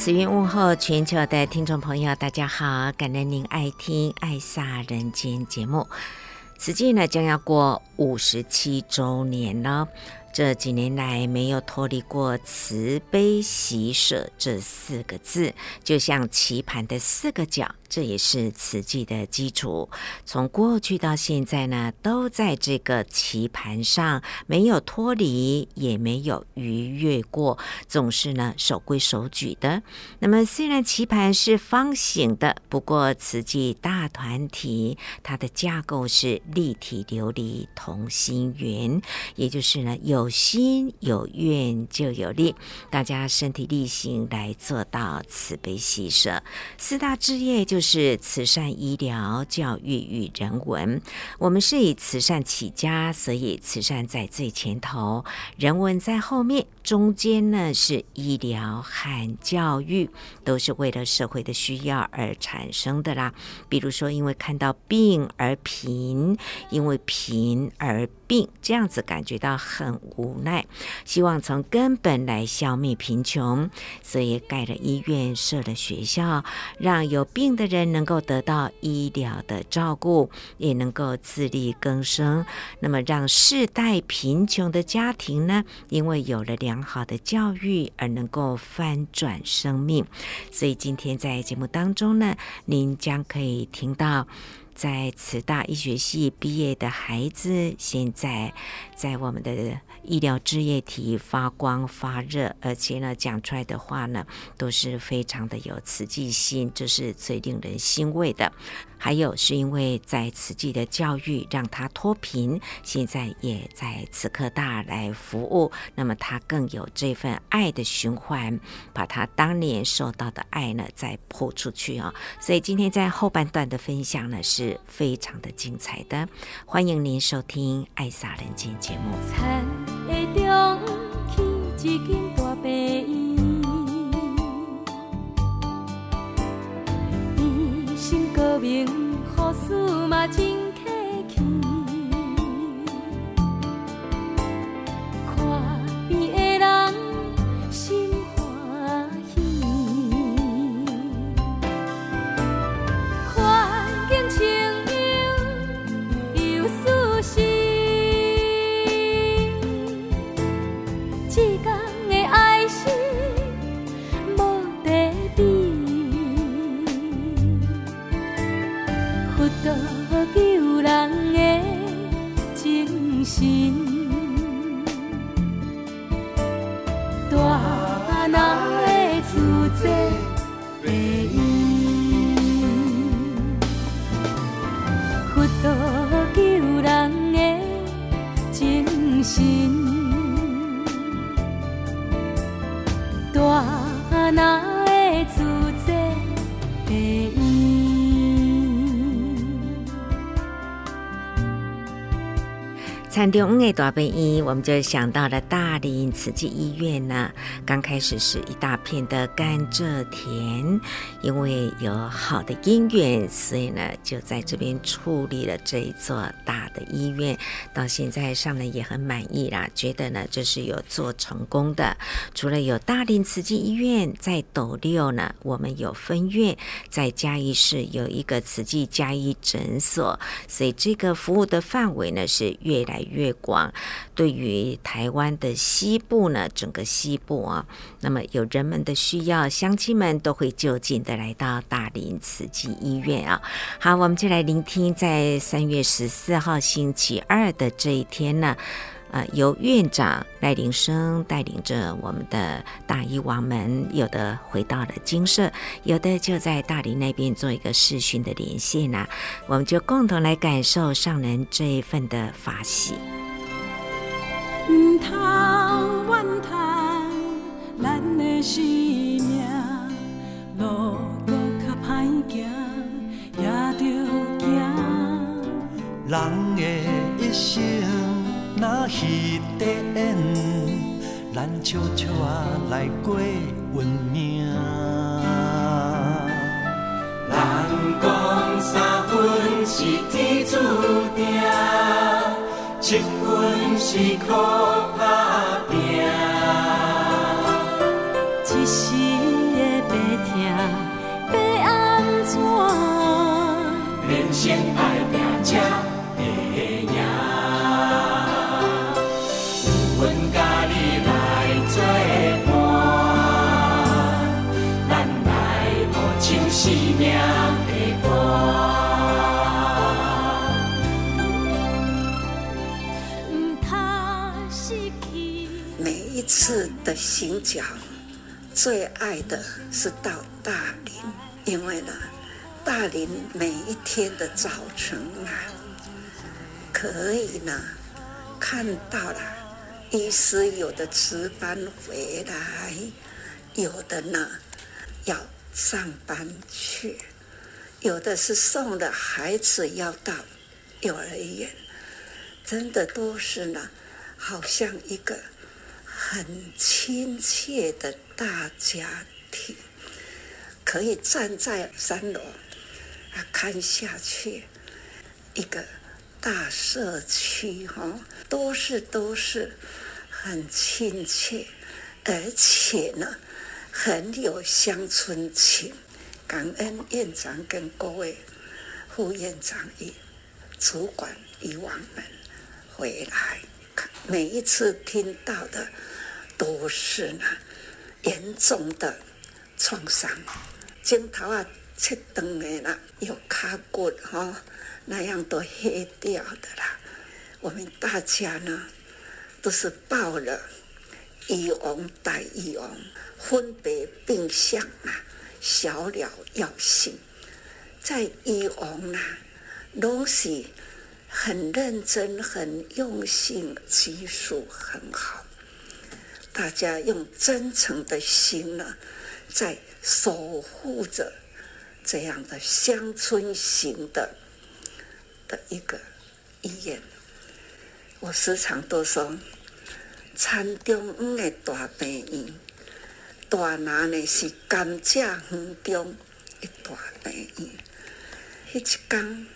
慈云问候全球的听众朋友，大家好，感恩您爱听《爱煞人间》节目。此际呢将要过五十七周年了。这几年来没有脱离过慈悲喜舍这四个字，就像棋盘的四个角，这也是慈济的基础。从过去到现在呢，都在这个棋盘上，没有脱离，也没有逾越过，总是呢守规守矩的。那么虽然棋盘是方形的，不过慈济大团体它的架构是立体琉璃同心圆，也就是呢有。心有愿就有力，大家身体力行来做到慈悲喜舍。四大志业就是慈善、医疗、教育与人文。我们是以慈善起家，所以慈善在最前头，人文在后面，中间呢是医疗和教育，都是为了社会的需要而产生的啦。比如说，因为看到病而贫，因为贫而病，这样子感觉到很。无奈，希望从根本来消灭贫穷，所以盖了医院，设了学校，让有病的人能够得到医疗的照顾，也能够自力更生。那么，让世代贫穷的家庭呢，因为有了良好的教育而能够翻转生命。所以今天在节目当中呢，您将可以听到。在慈大医学系毕业的孩子，现在在我们的医疗置业体发光发热，而且呢，讲出来的话呢，都是非常的有慈济性，这是最令人欣慰的。还有是因为在慈济的教育让他脱贫，现在也在慈科大来服务，那么他更有这份爱的循环，把他当年受到的爱呢再泼出去啊！所以今天在后半段的分享呢是非常的精彩的，欢迎您收听《爱洒人间》节目。名雨丝嘛餐厅五大本营，我们就想到了大林慈济医院呢。刚开始是一大片的甘蔗田，因为有好的因缘，所以呢就在这边矗立了这一座大的医院。到现在上人也很满意啦，觉得呢这是有做成功的。除了有大林慈济医院，在斗六呢，我们有分院，在嘉义市有一个慈济嘉义诊所，所以这个服务的范围呢是越来越。越广，对于台湾的西部呢，整个西部啊，那么有人们的需要，乡亲们都会就近的来到大林慈济医院啊。好，我们就来聆听，在三月十四号星期二的这一天呢，呃，由院长赖林生带领着我们的大医王们，有的回到了精舍，有的就在大理那边做一个视讯的连线呢，我们就共同来感受上人这一份的法喜。嗯咱的生命路搁较歹行，也着行。人的一生若彼短，咱悄悄啊来过运命。人讲三分是天注定，七分是靠打拼。一时的白疼，要安怎？人生爱拼才会赢。的行脚，最爱的是到大林，因为呢，大林每一天的早晨啊，可以呢看到了医师有的值班回来，有的呢要上班去，有的是送的孩子要到幼儿园，真的都是呢，好像一个。很亲切的大家庭，可以站在三楼啊看下去，一个大社区哈，都是都是很亲切，而且呢很有乡村情。感恩院长跟各位副院长与主管以往们回来，每一次听到的。都是呢，严重的创伤，镜头啊，切断的啦，有卡骨哈，那样都黑掉的啦。我们大家呢，都是抱了医王带医王，分别病相啊，小了要紧，在医王啊，都是很认真、很用心，技术很好。大家用真诚的心呢，在守护着这样的乡村型的的一个医院。我时常都说，田中央的大病院，大拿呢是甘蔗园中的大病院。那一天，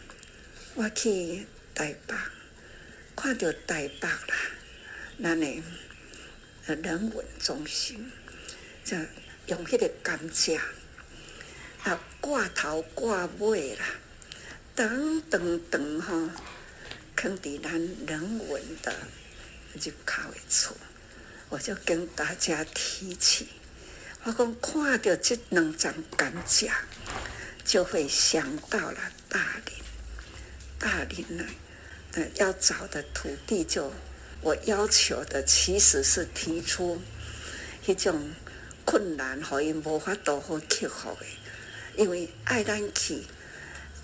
我去台北，看到台北啦，那呢？人文中心，就用迄个甘蔗啊挂头挂尾啦，等等等哈，肯定咱人文的入口的处，我就跟大家提起，我讲看到这两张甘蔗，就会想到了大林，大林呢，呃，要找的土地就。我要求的其实是提出一种困难，可以无法度好克服的，因为爱咱去，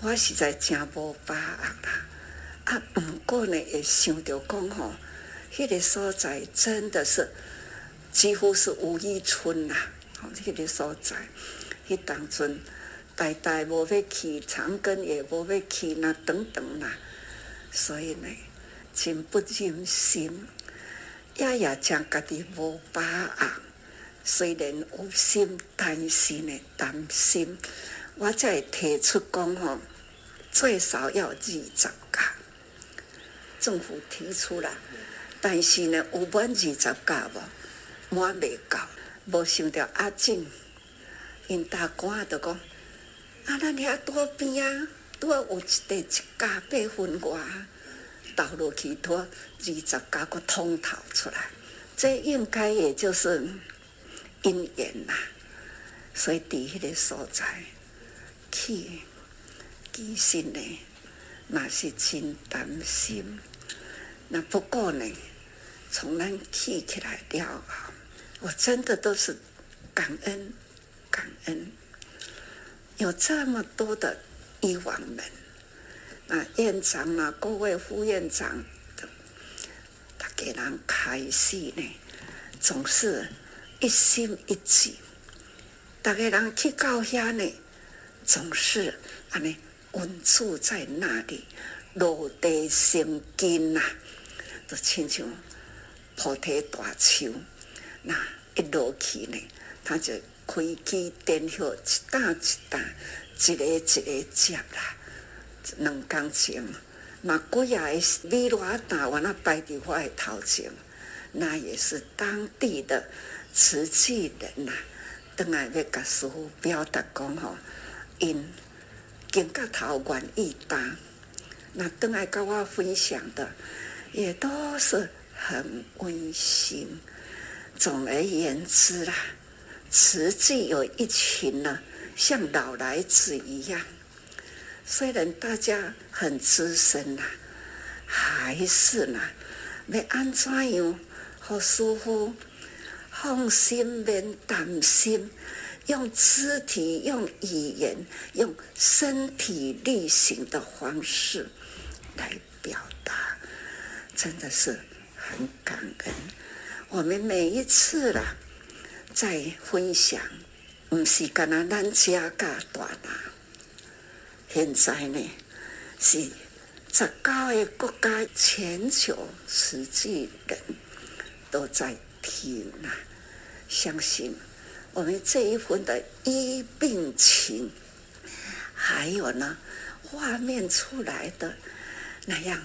我实在真无把握啦。啊，不过呢，也想着讲吼，迄个所在真的是几乎是无依村呐，吼，迄个所在，迄当阵代代无要去，长庚也无要去，那等等啦，所以呢。真不忍心，也也将家己无把握。虽然有心但是呢担心，我才会提出讲吼，最少要二十家。政府提出来，但是呢，有满二十家无？满未够，无想到阿静，因大官就讲，啊，咱遐多边啊，多有一地一家八分外。倒落去拖二十家个通逃出来，这应该也就是因缘啦。所以第迄个所在去，其实呢，那是真担心。那不过呢，从咱去起来了后，我真的都是感恩感恩，有这么多的医王们。啊，院长啊，各位副院长的，他给人开始呢，总是一心一意，大家人去到遐呢，总是安尼稳住在那里，落地生根呐，就亲像菩提大树，那一落去呢，他就开枝点叶，一担一担，一个一个接啦。两工前，嘛几啊个米偌大，完了摆伫我的头前，那也是当地的瓷器人呐、啊，当然要甲师傅表达讲吼，因经过头愿意担，那当来跟我分享的，也都是很温馨。总而言之啦，瓷器有一群呢，像老来子一样。虽然大家很资深呐，还是呐，要安怎样，好舒服放心免担心，用肢体、用语言、用身体力行的方式来表达，真的是很感恩。我们每一次啦，在分享，不是干那咱家家大大。现在呢，是十九个国家全球实际人都在听啊！相信我们这一份的医病情，还有呢，画面出来的那样，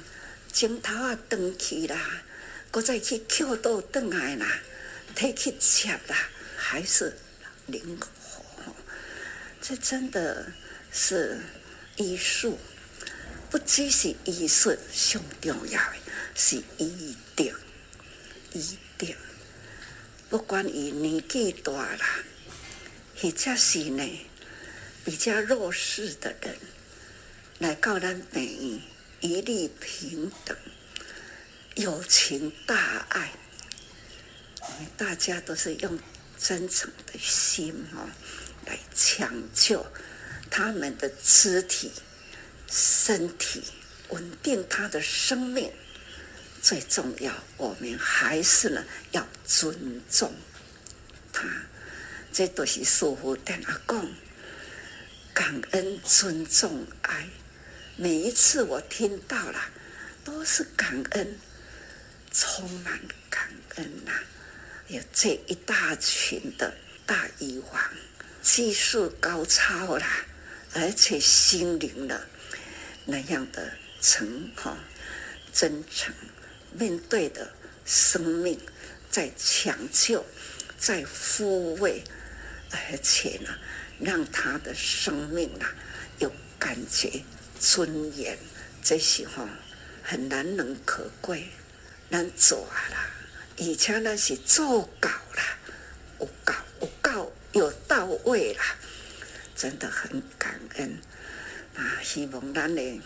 镜头啊登去啦，搁再去扣到登来啦，提去切啦，还是灵活，这真的是。医术不只是医术上重要的，是医德。医德，不管伊年纪大啦，或者是呢比较弱势的人，来到咱病院，一律平等，友情大爱，我们大家都是用真诚的心哦来抢救。他们的肢体、身体稳定，他的生命最重要。我们还是呢要尊重他，这都是师父跟阿公感恩、尊重、爱。每一次我听到了，都是感恩，充满感恩呐、有这一大群的大医王，技术高超啦。而且心灵的那样的诚哈真诚，面对的生命在抢救，在抚慰，而且呢，让他的生命啊有感觉尊严，这些哈很难能可贵，难做啦，而且那是做到了，有到有到有到位了。真的很感恩啊！希望咱的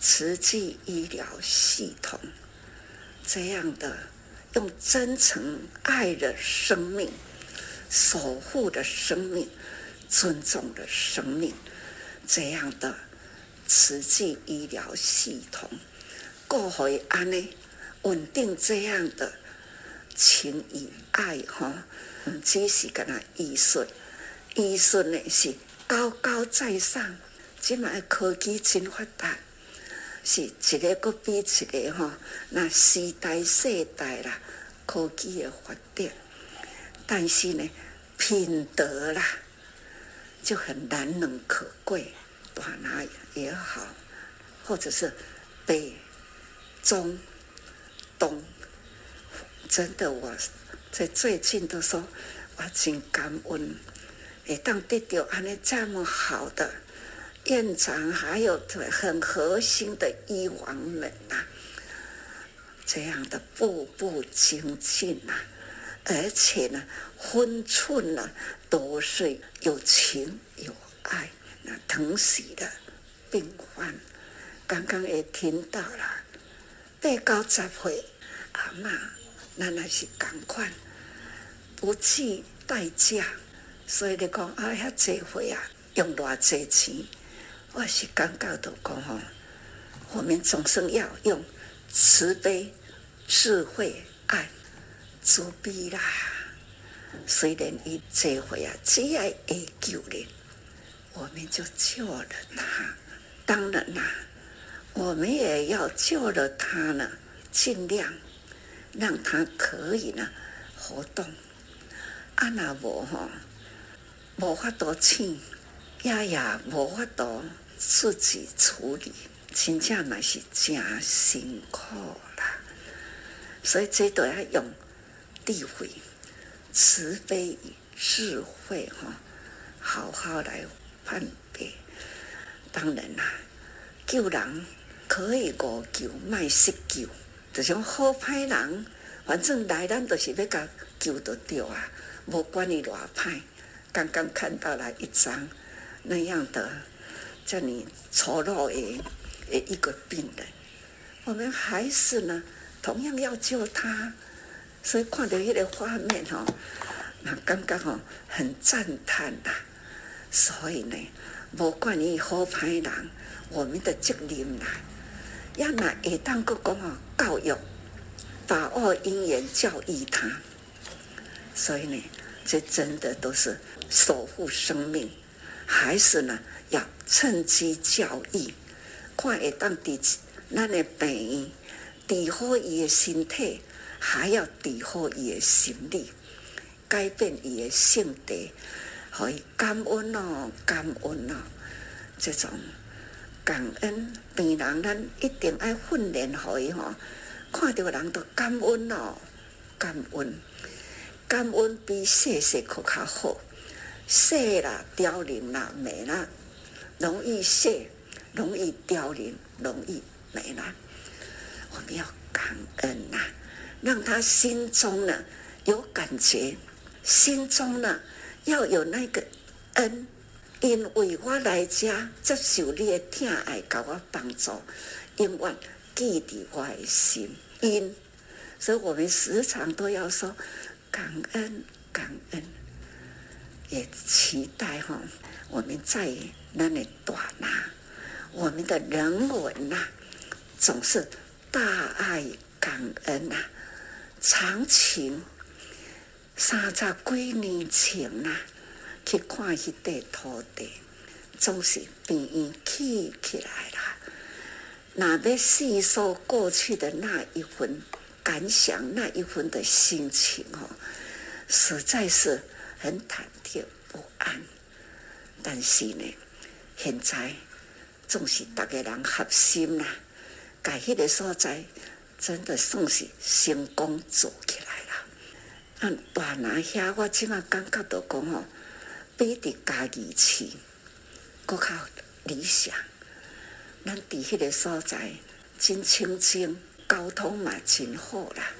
慈济医疗系统这样的用真诚爱的生命、守护的生命、尊重的生命，这样的慈济医疗系统，过回安呢稳定这样的情与爱哈，只是跟他艺术。医术呢是高高在上，即卖科技真发达，是一个个比一个吼。那时代世代啦，科技的发展，但是呢，品德啦就很难能可贵。大拿也好，或者是北、中、东，真的我在最近都说，我真感恩。也当得到安尼这么好的院长，还有很核心的医王们呐、这样的步步精进呐，而且呢，分寸呢都是有情有爱，那疼惜的病患，刚刚也听到了，八九十岁阿嬷，那那是赶快不计代价。所以你讲啊，遐济岁啊，用偌济钱，我是感觉到讲吼，我们总是要用慈悲、智慧、爱、慈悲啦，虽然一这回啊，只要会救人，我们就救了他。当然啦，我们也要救了他呢，尽量让他可以呢活动。啊那无吼，无法度请，也也无法度自己处理，真正嘛是真辛苦啦。所以这都要用智慧、慈悲与智慧哈，好好来判别。当然啦，救人可以无救，卖失救。就像好歹人，反正来咱都是要甲救得掉啊。不管你多歹，刚刚看到了一张那样的叫你丑陋的一个病人，我们还是呢，同样要救他。所以看到一个画面哦，那刚刚哦很赞叹呐。所以呢，不管你好歹人，我们的责任啦，要拿会当个讲哦教育，把握因缘教育他。所以呢，这真的都是守护生命，还是呢要趁机教育，看会当治咱的病，治好伊的身体，还要治好伊的心理，改变伊的性格，可以感恩哦，感恩哦，这种感恩病人，咱一定要训练可以吼，看到人都感恩哦，感恩。感恩比谢谢可较好，谢啦凋零啦没啦，容易谢，容易凋零，容易没啦。我们要感恩呐、啊，让他心中呢有感觉，心中呢要有那个恩，因为我来家接受你的疼爱，给我帮助，永远记在我的心。因，所以我们时常都要说。感恩，感恩，也期待哈，我们在那里短呐，我们的人文呐，总是大爱感恩呐，长情，三十几年前呐，去看迄块土地，总是变起起来了。那要细说过去的那一份。感想那一份的心情哦，实在是很忐忑不安。但是呢，现在总是大家人合心啦，改迄个所在真的算是成功做起来了。嗯，大拿遐我即马感觉到讲哦，比伫家己饲阁较理想。咱伫迄个所在真清静。交通嘛真好啦，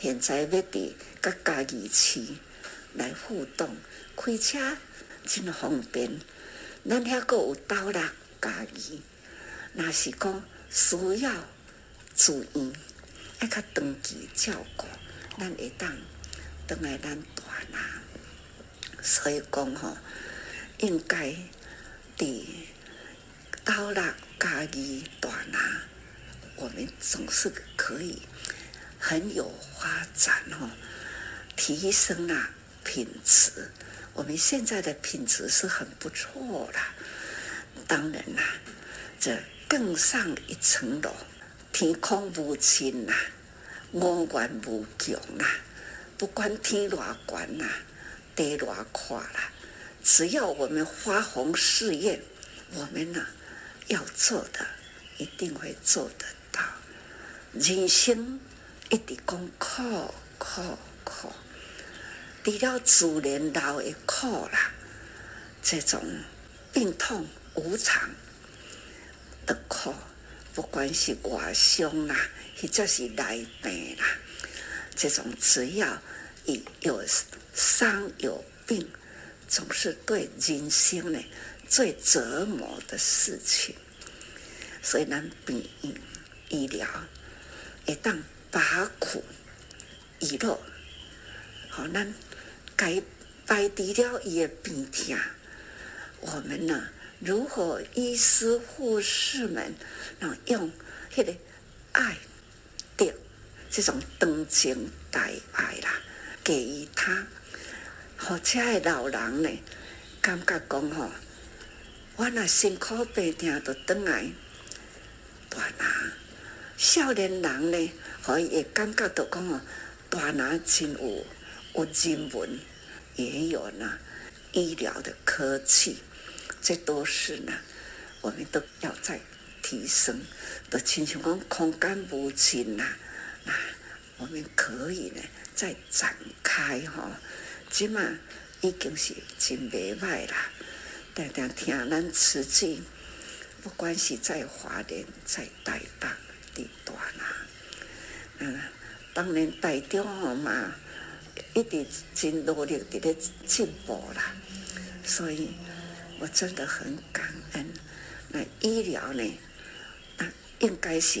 现在要伫甲家己饲来互动，开车真方便。咱遐阁有倒啦家己，若是讲需要注意，爱较长期照顾，咱会当当来咱大拿。所以讲吼，应该伫倒啦家己大拿。我们总是可以很有发展哦，提升了品质。我们现在的品质是很不错的，当然啦，这更上一层楼，天空无尽呐，五元无穷呐，不管天多高呐，地多宽啦，只要我们发宏誓愿，我们呢要做的一定会做的。人生一直讲苦苦苦，除了自然老的苦啦，这种病痛无常的苦，不管是外伤啦，或者是内病啦，这种只要一有伤有病，总是对人生呢最折磨的事情。所以，咱病医疗。会当把苦娱乐，好，咱该摆除了伊的病痛，我们呢，如何医师护士们，能用迄个爱的这种同情大爱啦，给予他，或者的老人呢，感觉讲吼，我若辛苦病痛都转来大拿。少年人呢，可以感觉到讲哦，大拿真有有人文，也有呢医疗的科技，这都是呢，我们都要再提升。都亲像讲空间无尽呐，那我们可以呢再展开吼。即嘛已经是真袂歹啦，常常听咱慈济，不管是在华联、在台北、伫大拿，嗯，当然台中吼嘛，一直真努力伫咧进步啦，所以我真的很感恩。那医疗呢，啊，应该是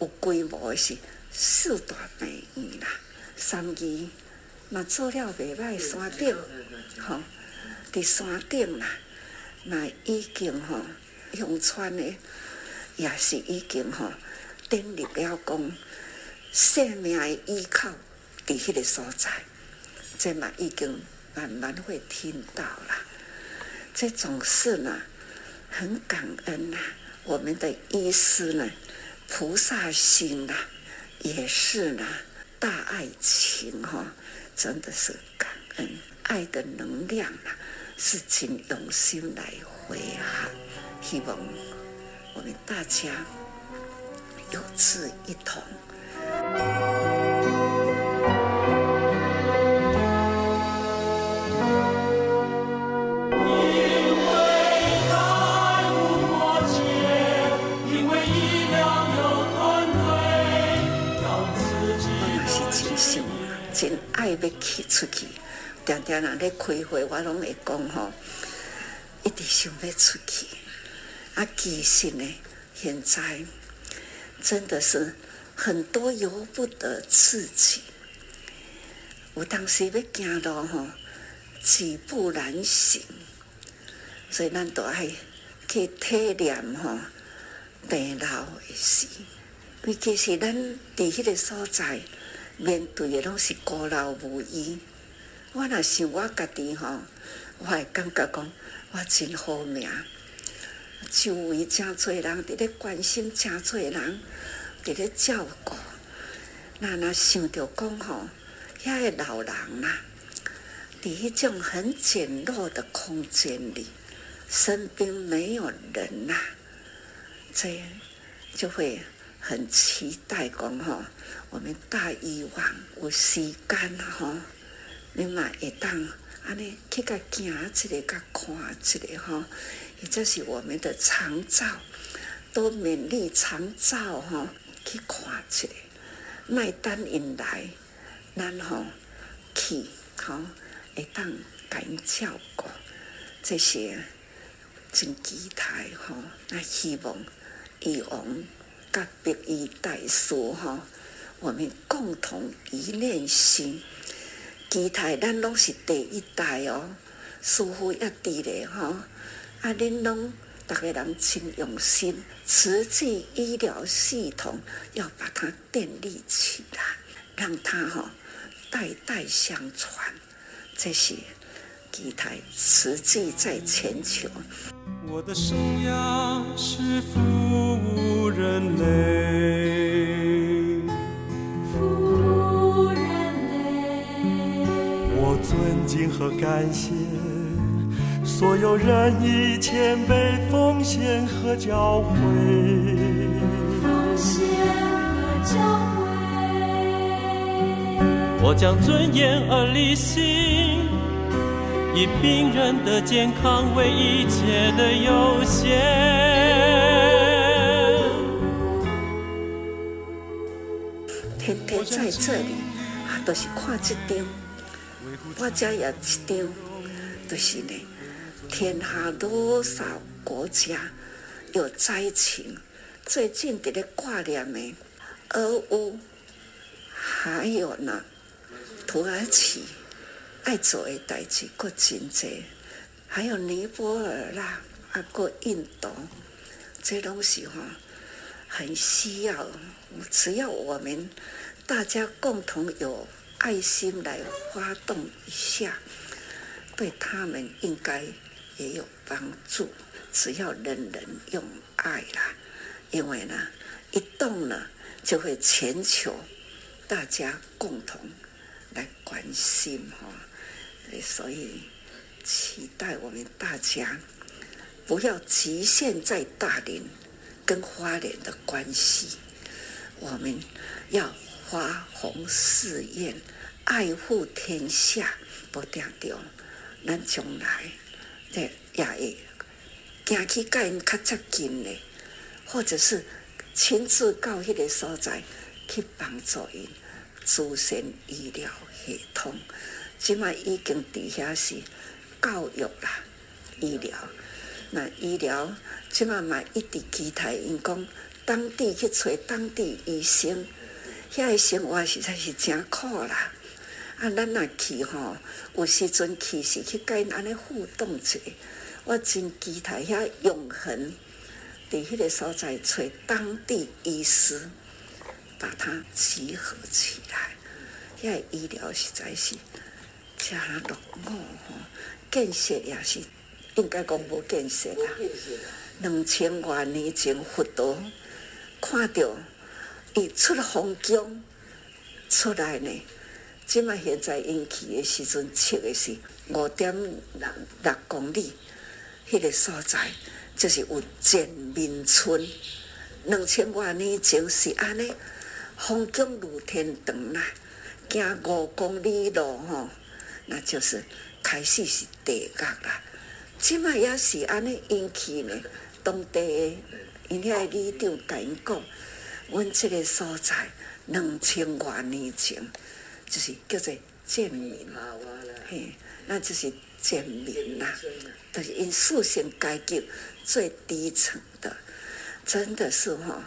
有规模的是四大美院啦，三医。嘛做了袂歹，山顶，吼，伫山顶啦，那已经吼，永川的也是已经吼，建立了讲生命的依靠伫迄个所在，这嘛已经慢慢会听到啦。这种事呢，很感恩呐，我们的医师呢，菩萨心呐，也是呢，大爱情哈。真的是感恩，爱的能量啊，是请用心来回航。希望我们大家有志一同。爱要去出去，常常人咧开会，我拢会讲吼，一直想要出去。啊，其实呢，现在真的是很多由不得自己。有当时要行路吼，几步难行，所以咱都爱去体验吼，病老的事。尤其是咱伫迄个所在。面对的拢是孤老无依，我若想我家己吼，我会感觉讲我真好命，周围真侪人伫咧关心，真侪人伫咧照顾。那若想着讲吼，遐个老人呐，伫迄种很简陋的空间里，身边没有人呐，这就会很期待讲吼。我们大医院有时间吼，你嘛会当安尼去甲行一个，甲看一个吼，也就是我们的长照，都勉励长照吼去看一个，卖单引来，然后去吼会当甲因照顾这些真期待吼，那希望以往甲白衣大师吼。我们共同一念心，期待咱拢是第一代哦，师父也伫咧吼，啊，恁拢逐个人真用心，慈济医疗系统要把它建立起来，让它吼代代相传，这些期待慈济在全球。我的生涯是服务人类。我尊敬和感谢所有人以谦卑奉献和教诲，奉献和教诲。我将尊严而理性，以病人的健康为一切的优先。天天在这里，都是看这张。我家也一张，就是呢，天下多少国家有灾情，最近在咧挂念的俄乌，还有呢，土耳其爱做的代志，国真济，还有尼泊尔啦，啊，过印度，这东西哈，很需要，只要我们大家共同有。爱心来发动一下，对他们应该也有帮助。只要人人用爱啦，因为呢，一动呢，就会全球大家共同来关心哈。所以期待我们大家不要局限在大林跟花莲的关系，我们要发宏誓愿，爱护天下，不掉掉，咱将来也会行去甲因较接近的，或者是亲自到迄个所在去帮助因，组成医疗系统。即卖已经底下是教育啦，医疗。那医疗即卖嘛一直期待因讲当地去找当地医生，遐个生活实在是真苦啦。啊，咱若去吼，有时阵去是去甲因安尼互动者，我真期待遐永恒伫迄个所在找当地医师，把它集合起来。遐医疗实在是。加落伍吼，建设也是应该讲无建设啦。两千多年前佛陀看到伊出皇宫出来呢，即卖现在因去的时阵，测的是五点六六公里，迄、那个所在就是有建民村。两千多年前是安尼，风景如天堂啦，行五公里路吼。那就是开始是地角啦，即卖也是安尼引起呢。当地的因遐里长甲因讲，阮即个所在两千多年前就是叫做贱民，嘿，那就是贱民啦，就是因思想阶级最低层的，真的是吼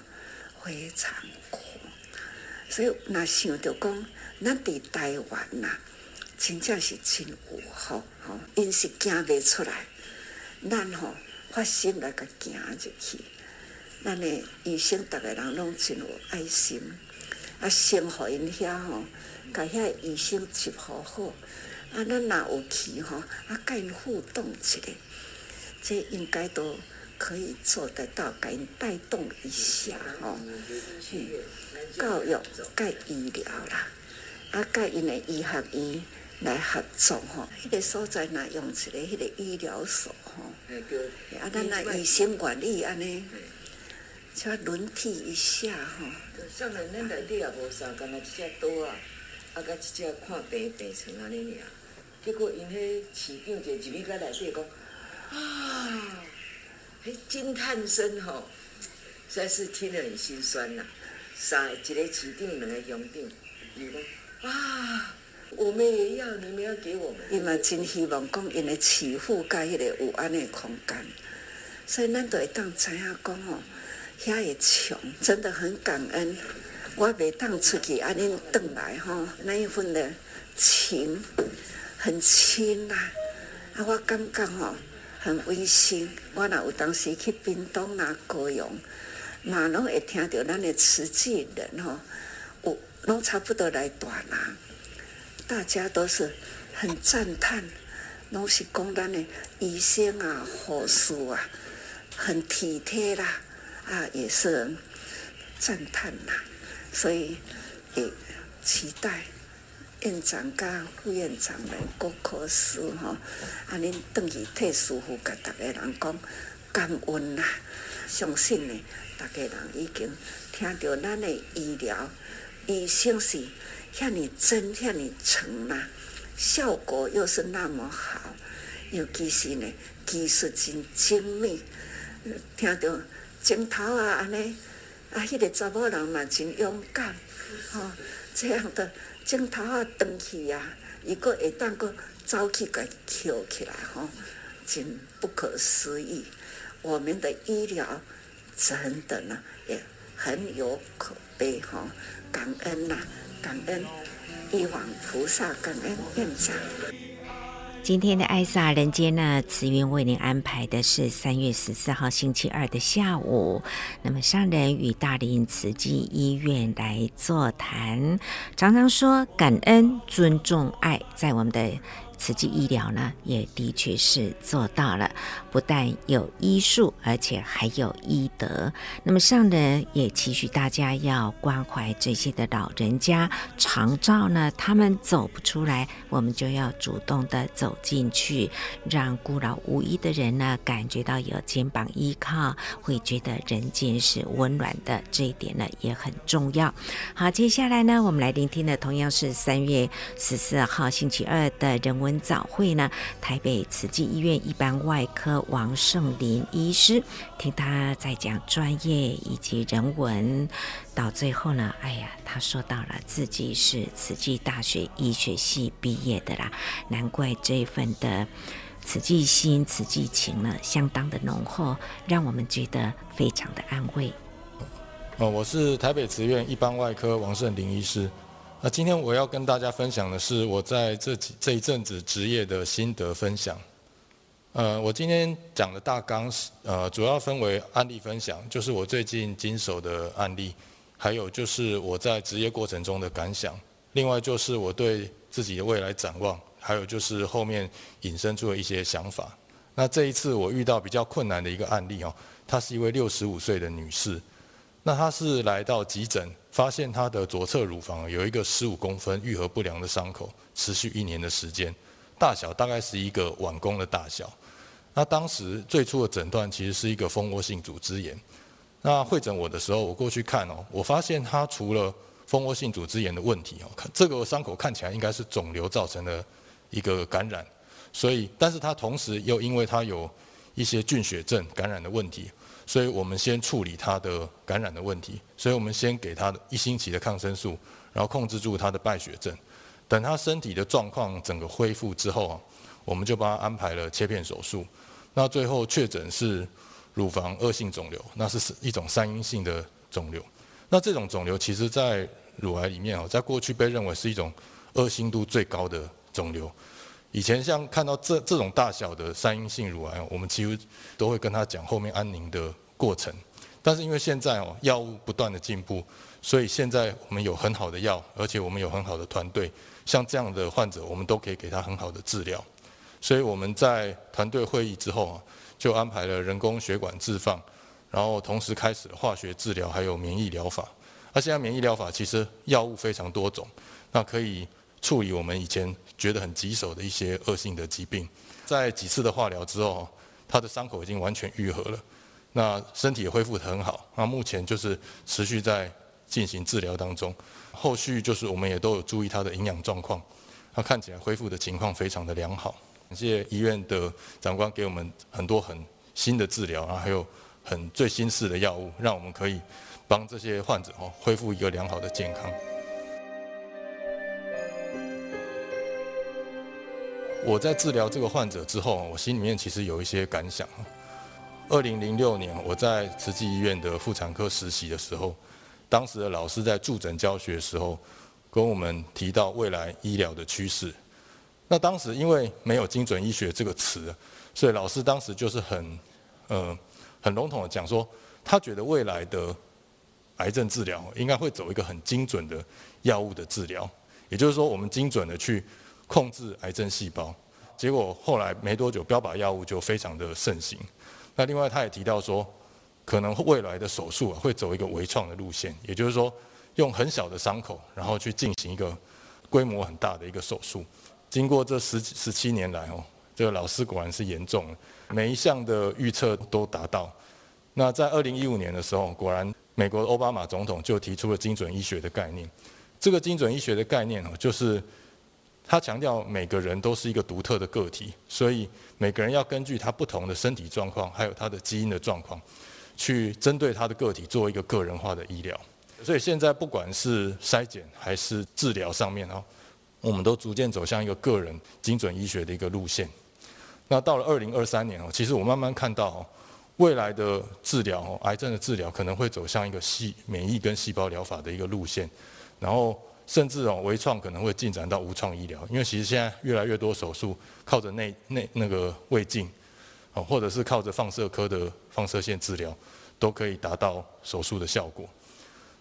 非常苦。所以那想着讲，咱伫台湾呐。真正是真有福，吼！因是行袂出来，咱吼发心来甲行入去。咱诶医生，逐个人拢真有爱心，啊，先互因遐吼，甲遐医生接好好。啊，咱若有去吼，啊，甲因互动一下，这应该都可以做得到，甲因带动一下，吼。嗯，教育甲医疗啦，啊，甲因的医学院。来合作吼，迄个所在若用一个迄个医疗所吼，啊，咱若医生管理安尼，就轮替一下吼。上来恁内底也无啥，干那一只刀啊，啊，甲一只看病病床安尼尔。结果因迄市长就入去甲内底讲，啊，迄惊叹声吼，实在是听得很心酸呐。三个一个市长，两个乡长，伊讲啊。我们也要，你们要给我们。伊嘛真希望讲，因的起付甲迄个有安尼空间，所以咱都会当知影讲吼，遐个穷真的很感恩。我袂当出去安尼转来吼，那一份的情很亲呐。啊，我感觉吼很温馨。我若有当时去屏东啊、高雄，嘛拢会听到咱的慈济人吼，有拢差不多来大啦。大家都是很赞叹，拢是讲咱的医生啊、护士啊，很体贴啦，啊，也是赞叹啦。所以也期待院长加副院长们各科室哈，啊，恁等于替师傅甲大家人讲感恩啦。相信呢，大家人已经听到咱的医疗医生是。像你真，像你诚啦，效果又是那么好，尤其是呢，技术真精密。听到镜头啊，安尼啊，迄个查某人嘛真勇敢，吼，这样的镜头啊，登去啊，一个会当个走去给捡起来，吼，真不可思议。我们的医疗真的呢，也很有可悲，吼，感恩呐。感恩玉皇菩萨，感恩院长。今天的艾萨人间呢，慈云为您安排的是三月十四号星期二的下午。那么上人与大林慈济医院来座谈，常常说感恩、尊重、爱，在我们的。慈济医疗呢，也的确是做到了，不但有医术，而且还有医德。那么上人也期许大家要关怀这些的老人家，常照呢，他们走不出来，我们就要主动的走进去，让孤老无依的人呢，感觉到有肩膀依靠，会觉得人间是温暖的。这一点呢，也很重要。好，接下来呢，我们来聆听的同样是三月十四号星期二的人文早会呢，台北慈济医院一般外科王胜林医师，听他在讲专业以及人文，到最后呢，哎呀，他说到了自己是慈济大学医学系毕业的啦，难怪这一份的慈济心、慈济情呢，相当的浓厚，让我们觉得非常的安慰。哦，我是台北慈院一般外科王胜林医师。那今天我要跟大家分享的是我在这几这一阵子职业的心得分享。呃，我今天讲的大纲是呃，主要分为案例分享，就是我最近经手的案例，还有就是我在职业过程中的感想，另外就是我对自己的未来展望，还有就是后面引申出的一些想法。那这一次我遇到比较困难的一个案例哦，她是一位六十五岁的女士。那她是来到急诊，发现他的左侧乳房有一个十五公分愈合不良的伤口，持续一年的时间，大小大概是一个碗公的大小。那当时最初的诊断其实是一个蜂窝性组织炎。那会诊我的时候，我过去看哦，我发现他除了蜂窝性组织炎的问题哦，这个伤口看起来应该是肿瘤造成的一个感染，所以，但是他同时又因为他有一些菌血症感染的问题。所以我们先处理他的感染的问题，所以我们先给他一星期的抗生素，然后控制住他的败血症。等他身体的状况整个恢复之后啊，我们就帮他安排了切片手术。那最后确诊是乳房恶性肿瘤，那是一种三阴性的肿瘤。那这种肿瘤其实在乳癌里面啊，在过去被认为是一种恶性度最高的肿瘤。以前像看到这这种大小的三阴性乳癌，我们几乎都会跟他讲后面安宁的过程。但是因为现在哦药物不断的进步，所以现在我们有很好的药，而且我们有很好的团队，像这样的患者，我们都可以给他很好的治疗。所以我们在团队会议之后啊，就安排了人工血管置放，然后同时开始了化学治疗，还有免疫疗法。那现在免疫疗法其实药物非常多种，那可以。处理我们以前觉得很棘手的一些恶性的疾病，在几次的化疗之后，他的伤口已经完全愈合了，那身体也恢复得很好。那目前就是持续在进行治疗当中，后续就是我们也都有注意他的营养状况，他看起来恢复的情况非常的良好。感谢医院的长官给我们很多很新的治疗，然后还有很最新式的药物，让我们可以帮这些患者哦恢复一个良好的健康。我在治疗这个患者之后，我心里面其实有一些感想。二零零六年，我在慈济医院的妇产科实习的时候，当时的老师在助诊教学的时候，跟我们提到未来医疗的趋势。那当时因为没有精准医学这个词，所以老师当时就是很，呃，很笼统的讲说，他觉得未来的癌症治疗应该会走一个很精准的药物的治疗，也就是说，我们精准的去。控制癌症细胞，结果后来没多久，标靶药物就非常的盛行。那另外他也提到说，可能未来的手术啊会走一个微创的路线，也就是说用很小的伤口，然后去进行一个规模很大的一个手术。经过这十十七年来哦，这个老师果然是严重了，每一项的预测都达到。那在二零一五年的时候，果然美国奥巴马总统就提出了精准医学的概念。这个精准医学的概念哦，就是。他强调每个人都是一个独特的个体，所以每个人要根据他不同的身体状况，还有他的基因的状况，去针对他的个体做一个个人化的医疗。所以现在不管是筛检还是治疗上面啊，我们都逐渐走向一个个人精准医学的一个路线。那到了二零二三年哦，其实我慢慢看到未来的治疗哦，癌症的治疗可能会走向一个细免疫跟细胞疗法的一个路线，然后。甚至哦，微创可能会进展到无创医疗，因为其实现在越来越多手术靠着内内那个胃镜，哦，或者是靠着放射科的放射线治疗，都可以达到手术的效果。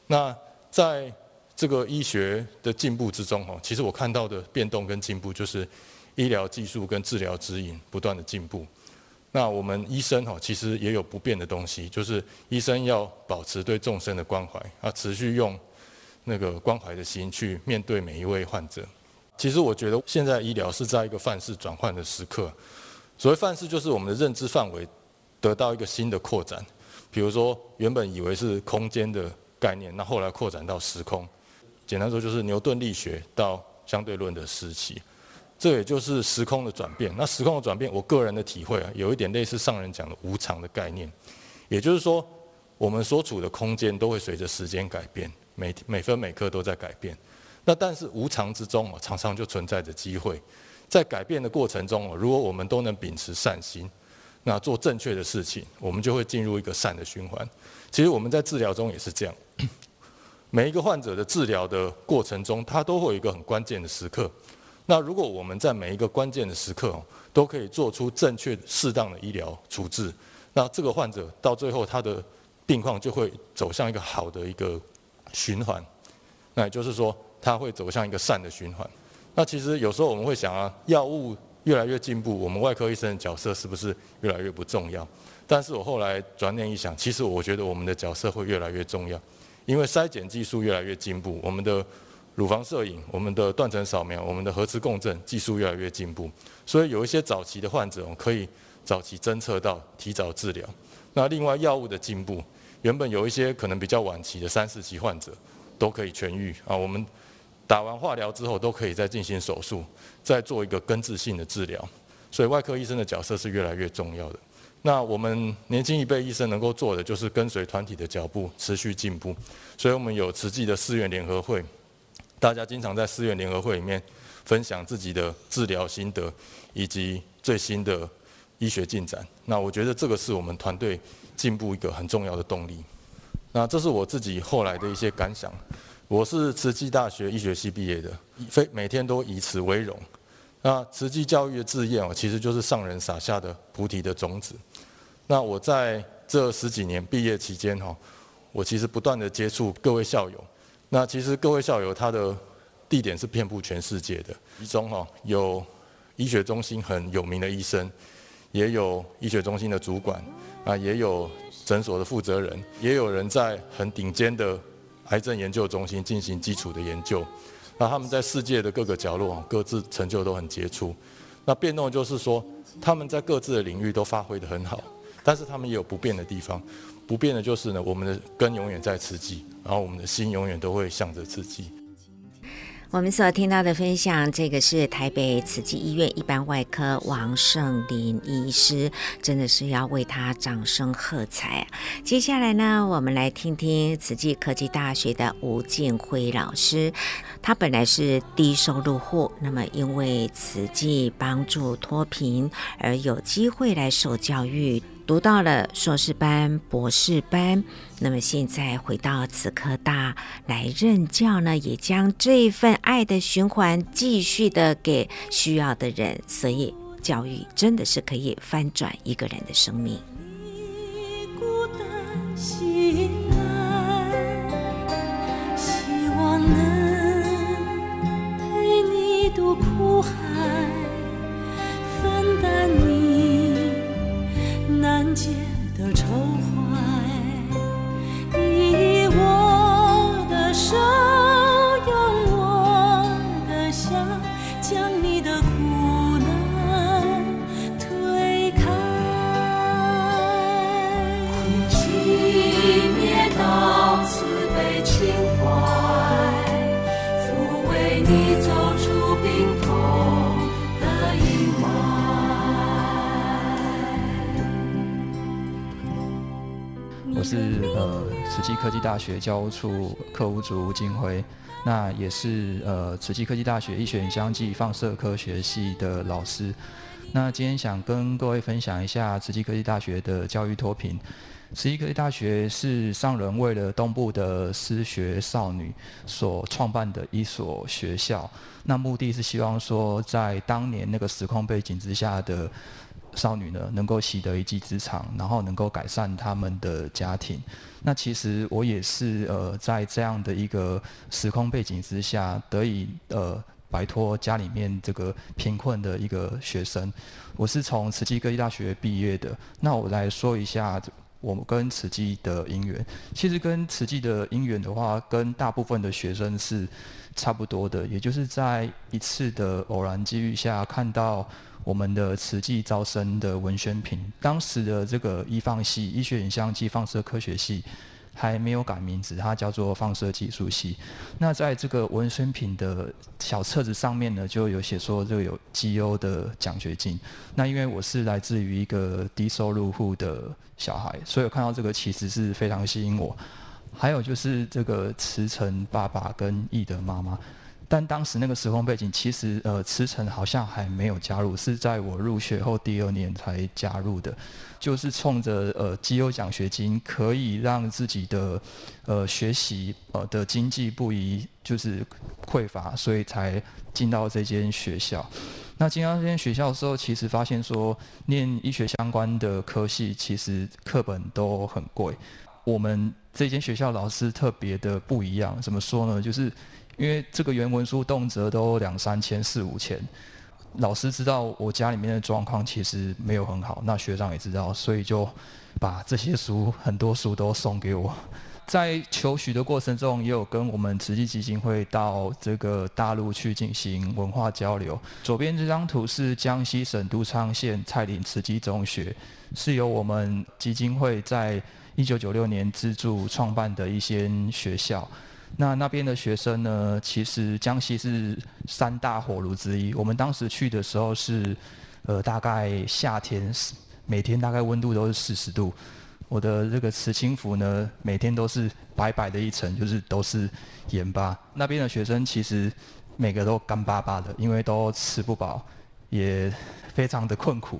那在这个医学的进步之中，哈，其实我看到的变动跟进步，就是医疗技术跟治疗指引不断的进步。那我们医生哈，其实也有不变的东西，就是医生要保持对众生的关怀，啊，持续用那个关怀的心去面对每一位患者。其实我觉得现在医疗是在一个范式转换的时刻。所谓范式，就是我们的认知范围得到一个新的扩展。比如说，原本以为是空间的概念，那后来扩展到时空。简单说，就是牛顿力学到相对论的时期。这也就是时空的转变。那时空的转变，我个人的体会啊，有一点类似上人讲的无常的概念。也就是说，我们所处的空间都会随着时间改变，每每分每刻都在改变。那但是无常之中啊，常常就存在着机会。在改变的过程中，如果我们都能秉持善心，那做正确的事情，我们就会进入一个善的循环。其实我们在治疗中也是这样。每一个患者的治疗的过程中，他都会有一个很关键的时刻。那如果我们在每一个关键的时刻都可以做出正确适当的医疗处置，那这个患者到最后他的病况就会走向一个好的一个循环。那也就是说，它会走向一个善的循环。那其实有时候我们会想啊，药物越来越进步，我们外科医生的角色是不是越来越不重要？但是我后来转念一想，其实我觉得我们的角色会越来越重要，因为筛检技术越来越进步，我们的。乳房摄影、我们的断层扫描、我们的核磁共振技术越来越进步，所以有一些早期的患者，我们可以早期侦测到，提早治疗。那另外药物的进步，原本有一些可能比较晚期的三四期患者都可以痊愈啊。我们打完化疗之后，都可以再进行手术，再做一个根治性的治疗。所以外科医生的角色是越来越重要的。那我们年轻一辈医生能够做的，就是跟随团体的脚步，持续进步。所以我们有慈济的寺院联合会。大家经常在寺院联合会里面分享自己的治疗心得以及最新的医学进展。那我觉得这个是我们团队进步一个很重要的动力。那这是我自己后来的一些感想。我是慈济大学医学系毕业的，非每天都以此为荣。那慈济教育的志愿哦，其实就是上人撒下的菩提的种子。那我在这十几年毕业期间哈，我其实不断的接触各位校友。那其实各位校友，他的地点是遍布全世界的。其中哈有医学中心很有名的医生，也有医学中心的主管，啊，也有诊所的负责人，也有人在很顶尖的癌症研究中心进行基础的研究。那他们在世界的各个角落，各自成就都很杰出。那变动就是说，他们在各自的领域都发挥得很好，但是他们也有不变的地方。不变的就是呢，我们的根永远在慈济，然后我们的心永远都会向着慈济。我们所听到的分享，这个是台北慈济医院一般外科王胜林医师，真的是要为他掌声喝彩。接下来呢，我们来听听慈济科技大学的吴建辉老师，他本来是低收入户，那么因为慈济帮助脱贫而有机会来受教育。读到了硕士班、博士班，那么现在回到此科大来任教呢，也将这份爱的循环继续的给需要的人，所以教育真的是可以翻转一个人的生命。孤单醒来，希望能陪你渡苦海，分担你。难解的愁怀，以我的手。是呃慈济科技大学教务处课务组吴金辉，那也是呃慈济科技大学医学影像暨放射科学系的老师。那今天想跟各位分享一下慈济科技大学的教育脱贫。慈济科技大学是上人为了东部的失学少女所创办的一所学校，那目的是希望说在当年那个时空背景之下的。少女呢，能够习得一技之长，然后能够改善他们的家庭。那其实我也是呃，在这样的一个时空背景之下，得以呃摆脱家里面这个贫困的一个学生。我是从慈济科技大学毕业的。那我来说一下我们跟慈济的因缘。其实跟慈济的因缘的话，跟大部分的学生是差不多的，也就是在一次的偶然机遇下看到。我们的慈济招生的文宣品，当时的这个医放系医学影像暨放射科学系还没有改名字，它叫做放射技术系。那在这个文宣品的小册子上面呢，就有写说这个有绩优的奖学金。那因为我是来自于一个低收入户的小孩，所以我看到这个其实是非常吸引我。还有就是这个慈诚爸爸跟懿德妈妈。但当时那个时空背景，其实呃，慈诚好像还没有加入，是在我入学后第二年才加入的，就是冲着呃绩优奖学金可以让自己的呃学习呃的经济不宜就是匮乏，所以才进到这间学校。那进到这间学校的时候，其实发现说念医学相关的科系，其实课本都很贵。我们这间学校老师特别的不一样，怎么说呢？就是。因为这个原文书动辄都两三千四五千，老师知道我家里面的状况其实没有很好，那学长也知道，所以就把这些书很多书都送给我。在求学的过程中，也有跟我们慈济基金会到这个大陆去进行文化交流。左边这张图是江西省都昌县蔡林慈济中学，是由我们基金会在一九九六年资助创办的一间学校。那那边的学生呢？其实江西是三大火炉之一。我们当时去的时候是，呃，大概夏天，每天大概温度都是四十度。我的这个慈青服呢，每天都是白白的一层，就是都是盐巴。那边的学生其实每个都干巴巴的，因为都吃不饱，也非常的困苦。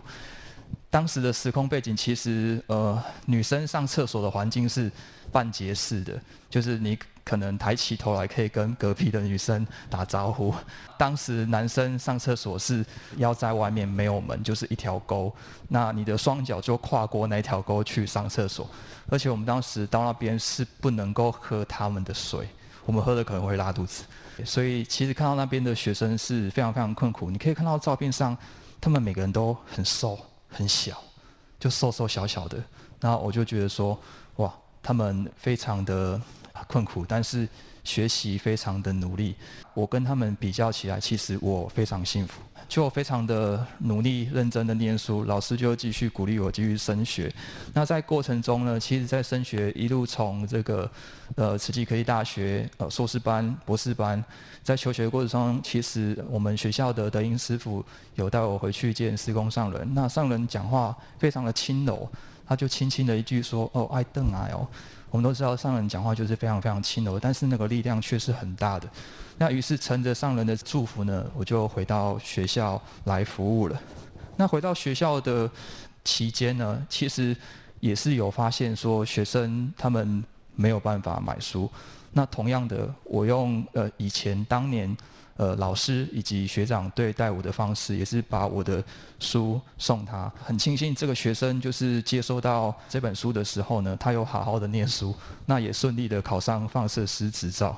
当时的时空背景，其实呃，女生上厕所的环境是半截式的，就是你。可能抬起头来可以跟隔壁的女生打招呼。当时男生上厕所是要在外面没有门，就是一条沟，那你的双脚就跨过那条沟去上厕所。而且我们当时到那边是不能够喝他们的水，我们喝了可能会拉肚子。所以其实看到那边的学生是非常非常困苦。你可以看到照片上，他们每个人都很瘦很小，就瘦瘦小小的。然后我就觉得说，哇，他们非常的。困苦，但是学习非常的努力。我跟他们比较起来，其实我非常幸福，就我非常的努力认真的念书，老师就继续鼓励我继续升学。那在过程中呢，其实，在升学一路从这个呃慈济科技大学呃硕士班、博士班，在求学的过程中，其实我们学校的德音师傅有带我回去见师公上人。那上人讲话非常的轻柔，他就轻轻的一句说：“哦，爱邓来哦。”我们都知道上人讲话就是非常非常轻柔，但是那个力量却是很大的。那于是乘着上人的祝福呢，我就回到学校来服务了。那回到学校的期间呢，其实也是有发现说学生他们没有办法买书。那同样的，我用呃以前当年。呃，老师以及学长对待我的方式，也是把我的书送他。很庆幸这个学生就是接收到这本书的时候呢，他有好好的念书，那也顺利的考上放射师执照。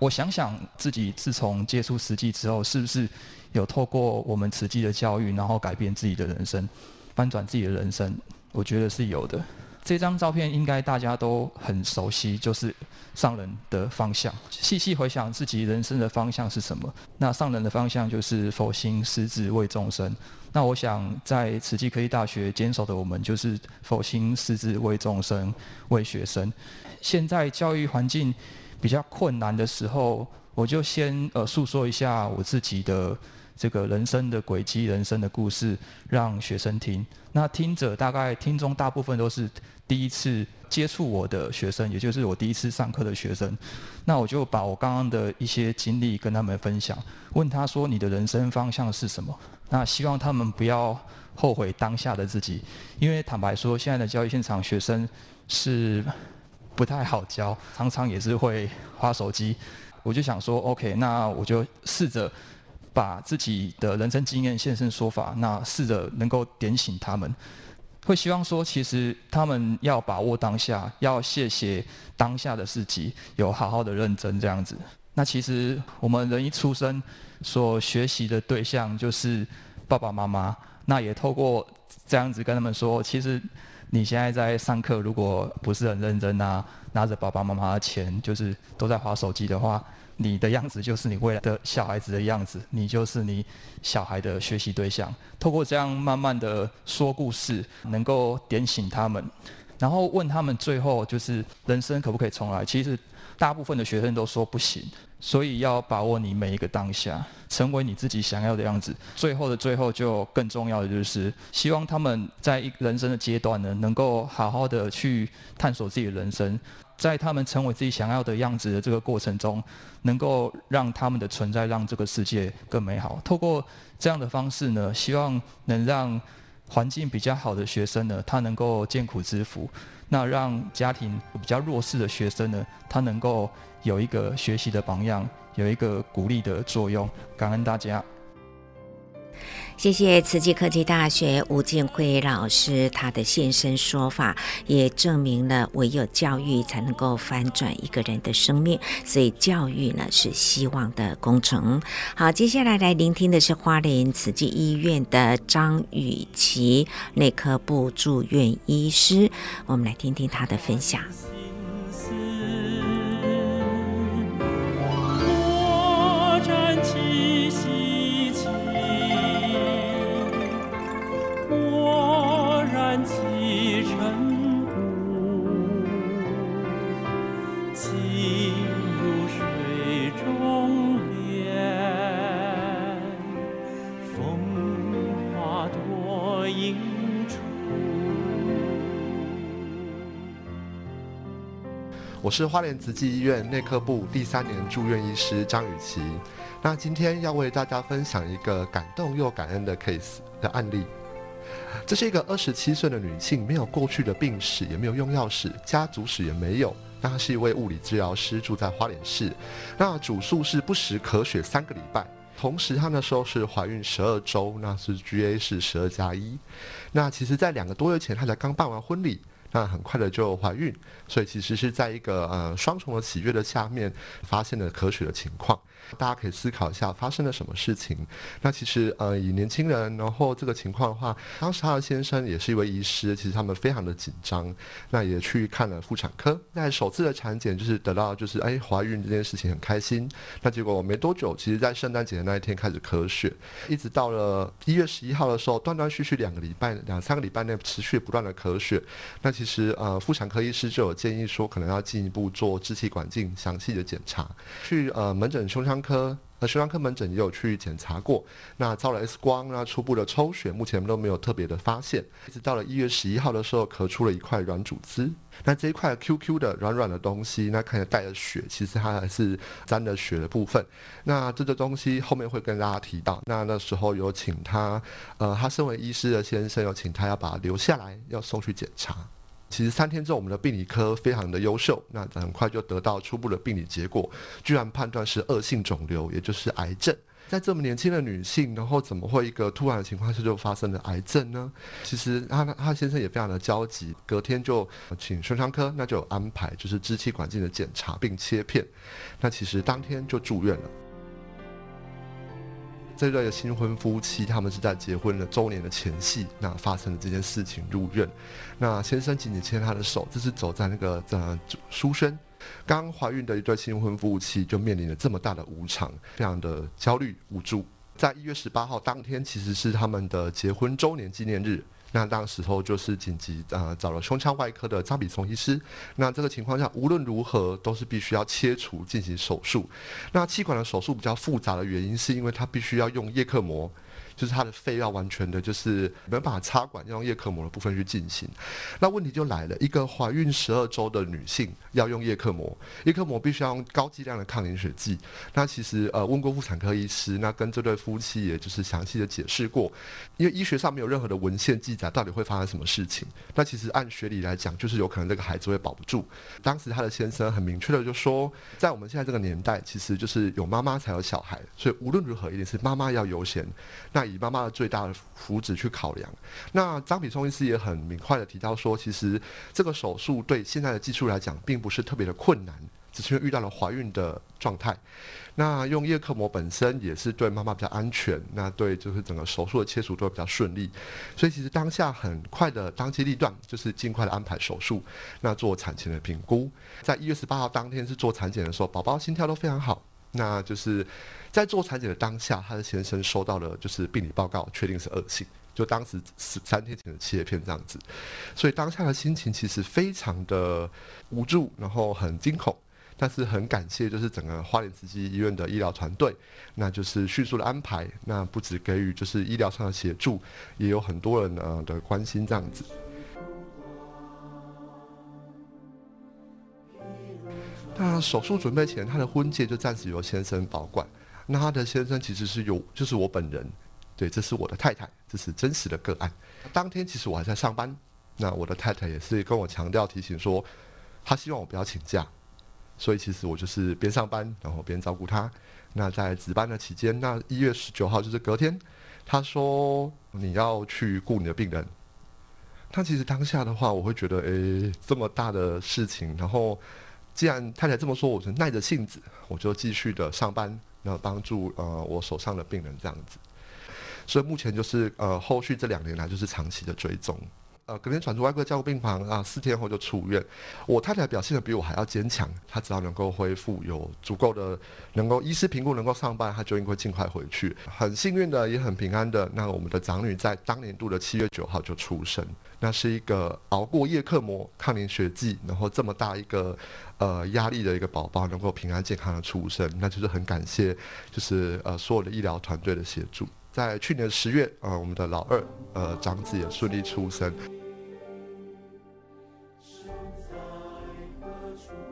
我想想自己自从接触慈济之后，是不是有透过我们慈济的教育，然后改变自己的人生，翻转自己的人生？我觉得是有的。这张照片应该大家都很熟悉，就是上人的方向。细细回想自己人生的方向是什么？那上人的方向就是佛心师志为众生。那我想在慈济科技大学坚守的我们，就是佛心师志为众生为学生。现在教育环境比较困难的时候，我就先呃诉说一下我自己的。这个人生的轨迹、人生的故事，让学生听。那听者大概听众大部分都是第一次接触我的学生，也就是我第一次上课的学生。那我就把我刚刚的一些经历跟他们分享，问他说：“你的人生方向是什么？”那希望他们不要后悔当下的自己，因为坦白说，现在的教育现场学生是不太好教，常常也是会花手机。我就想说，OK，那我就试着。把自己的人生经验现身说法，那试着能够点醒他们，会希望说，其实他们要把握当下，要谢谢当下的自己，有好好的认真这样子。那其实我们人一出生所学习的对象就是爸爸妈妈。那也透过这样子跟他们说，其实你现在在上课，如果不是很认真啊，拿着爸爸妈妈的钱，就是都在滑手机的话，你的样子就是你未来的小孩子的样子，你就是你小孩的学习对象。透过这样慢慢的说故事，能够点醒他们，然后问他们最后就是人生可不可以重来？其实大部分的学生都说不行。所以要把握你每一个当下，成为你自己想要的样子。最后的最后，就更重要的就是，希望他们在一人生的阶段呢，能够好好的去探索自己的人生，在他们成为自己想要的样子的这个过程中，能够让他们的存在让这个世界更美好。透过这样的方式呢，希望能让环境比较好的学生呢，他能够艰苦之福；那让家庭比较弱势的学生呢，他能够。有一个学习的榜样，有一个鼓励的作用。感恩大家。谢谢慈济科技大学吴建辉老师，他的现身说法也证明了唯有教育才能够翻转一个人的生命，所以教育呢是希望的工程。好，接下来来聆听的是花莲慈济医院的张雨琪内科部住院医师，我们来听听他的分享。我是花莲慈济医院内科部第三年住院医师张雨琪。那今天要为大家分享一个感动又感恩的 case 的案例。这是一个二十七岁的女性，没有过去的病史，也没有用药史，家族史也没有。那她是一位物理治疗师，住在花莲市。那主诉是不时咳血三个礼拜，同时她那时候是怀孕十二周，那是 GA 是十二加一。那其实，在两个多月前，她才刚办完婚礼。那很快的就怀孕，所以其实是在一个呃双重的喜悦的下面，发现了可取的情况。大家可以思考一下发生了什么事情。那其实呃以年轻人，然后这个情况的话，当时他的先生也是一位医师，其实他们非常的紧张，那也去看了妇产科。在首次的产检就是得到就是哎怀孕这件事情很开心。那结果没多久，其实在圣诞节的那一天开始咳血，一直到了一月十一号的时候，断断续续两个礼拜两三个礼拜内持续不断的咳血。那其实呃妇产科医师就有建议说，可能要进一步做支气管镜详细的检查，去呃门诊胸腔。专科呃，胸腔科门诊也有去检查过，那照了 X 光，那初步的抽血，目前都没有特别的发现。一直到了一月十一号的时候，咳出了一块软组织，那这一块 QQ 的软软的东西，那看起来带着血，其实它还是沾了血的部分。那这个东西后面会跟大家提到。那那时候有请他，呃，他身为医师的先生有请他要把它留下来，要送去检查。其实三天之后，我们的病理科非常的优秀，那很快就得到初步的病理结果，居然判断是恶性肿瘤，也就是癌症。在这么年轻的女性，然后怎么会一个突然的情况下就发生了癌症呢？其实她她先生也非常的焦急，隔天就请胸腔科，那就有安排就是支气管镜的检查并切片，那其实当天就住院了。这对新婚夫妻，他们是在结婚的周年的前夕，那发生了这件事情入院。那先生紧紧牵她的手，这是走在那个呃书生。刚怀孕的一对新婚夫妻就面临了这么大的无常，非常的焦虑无助。在一月十八号当天，其实是他们的结婚周年纪念日。那当时候就是紧急啊找了胸腔外科的张比松医师。那这个情况下无论如何都是必须要切除进行手术。那气管的手术比较复杂的原因是因为它必须要用叶克膜。就是他的肺要完全的，就是没办法插管，要用叶克膜的部分去进行。那问题就来了，一个怀孕十二周的女性要用叶克膜，叶克膜必须要用高剂量的抗凝血剂。那其实呃问过妇产科医师，那跟这对夫妻也就是详细的解释过，因为医学上没有任何的文献记载到底会发生什么事情。那其实按学理来讲，就是有可能这个孩子会保不住。当时他的先生很明确的就说，在我们现在这个年代，其实就是有妈妈才有小孩，所以无论如何一定是妈妈要优先。那以妈妈的最大的福祉去考量。那张比松医师也很明快的提到说，其实这个手术对现在的技术来讲，并不是特别的困难。只是遇到了怀孕的状态。那用叶克膜本身也是对妈妈比较安全，那对就是整个手术的切除都会比较顺利。所以其实当下很快的当机立断，就是尽快的安排手术，那做产前的评估。在一月十八号当天是做产检的时候，宝宝心跳都非常好。那就是在做产检的当下，他的先生收到了就是病理报告，确定是恶性。就当时十三天前的切片这样子，所以当下的心情其实非常的无助，然后很惊恐，但是很感谢就是整个花莲慈济医院的医疗团队，那就是迅速的安排，那不止给予就是医疗上的协助，也有很多人呃的关心这样子。那手术准备前，他的婚戒就暂时由先生保管，那他的先生其实是有就是我本人。对，这是我的太太，这是真实的个案。当天其实我还在上班，那我的太太也是跟我强调提醒说，她希望我不要请假，所以其实我就是边上班，然后边照顾她。那在值班的期间，那一月十九号就是隔天，她说你要去顾你的病人。她其实当下的话，我会觉得，诶，这么大的事情，然后既然太太这么说，我就耐着性子，我就继续的上班，然后帮助呃我手上的病人这样子。所以目前就是呃，后续这两年来就是长期的追踪，呃，隔天转出外科加护病房啊，四天后就出院。我太太表现得比我还要坚强，她只要能够恢复，有足够的能够医师评估能够上班，她就应该尽快回去。很幸运的，也很平安的，那我们的长女在当年度的七月九号就出生，那是一个熬过夜克膜、抗凝血剂，然后这么大一个呃压力的一个宝宝能够平安健康的出生，那就是很感谢，就是呃所有的医疗团队的协助。在去年十月，呃，我们的老二，呃，长子也顺利出生。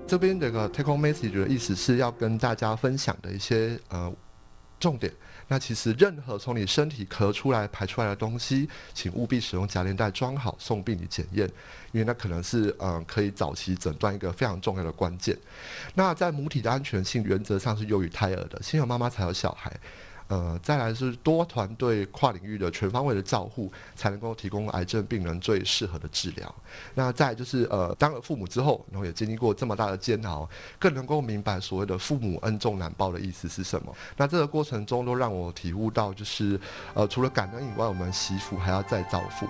这边这个 take home message 的意思是要跟大家分享的一些呃重点。那其实任何从你身体咳出来、排出来的东西，请务必使用夹链袋装好，送病理检验，因为那可能是呃可以早期诊断一个非常重要的关键。那在母体的安全性原则上是优于胎儿的，先有妈妈才有小孩。呃，再来是多团队跨领域的全方位的照护，才能够提供癌症病人最适合的治疗。那再就是呃，当了父母之后，然后也经历过这么大的煎熬，更能够明白所谓的父母恩重难报的意思是什么。那这个过程中都让我体悟到，就是呃，除了感恩以外，我们惜福还要再造福。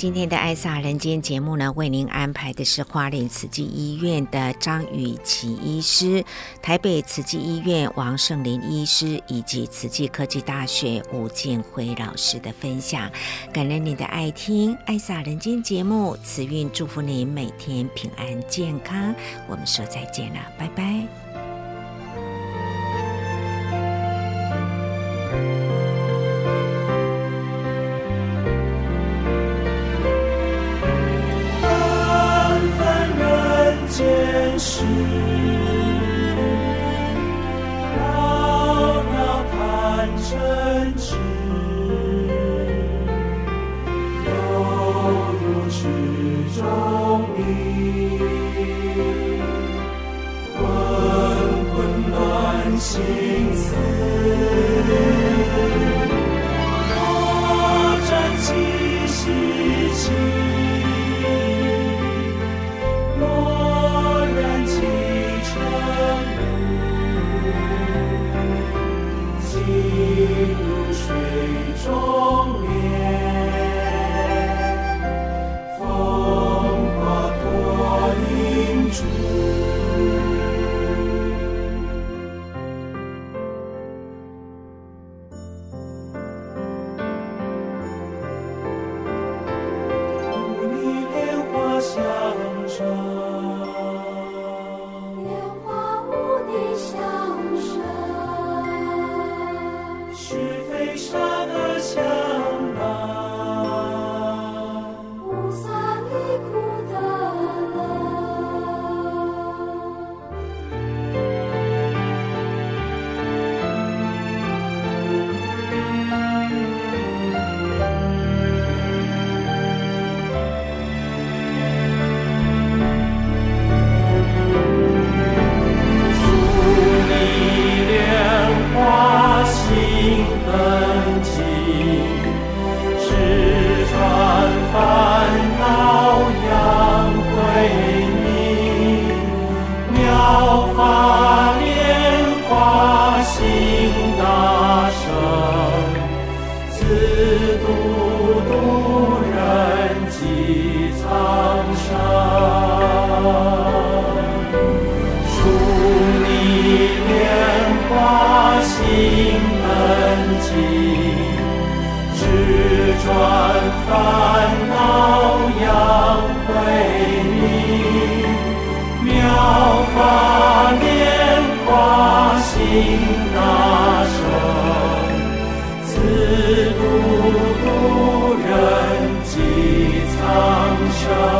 今天的《爱撒人间》节目呢，为您安排的是花莲慈济医院的张雨綺医师、台北慈济医院王胜林医师以及慈济科技大学吴建辉老师的分享。感恩您的爱听《爱撒人间》节目，慈运祝福您每天平安健康。我们说再见了，拜拜。千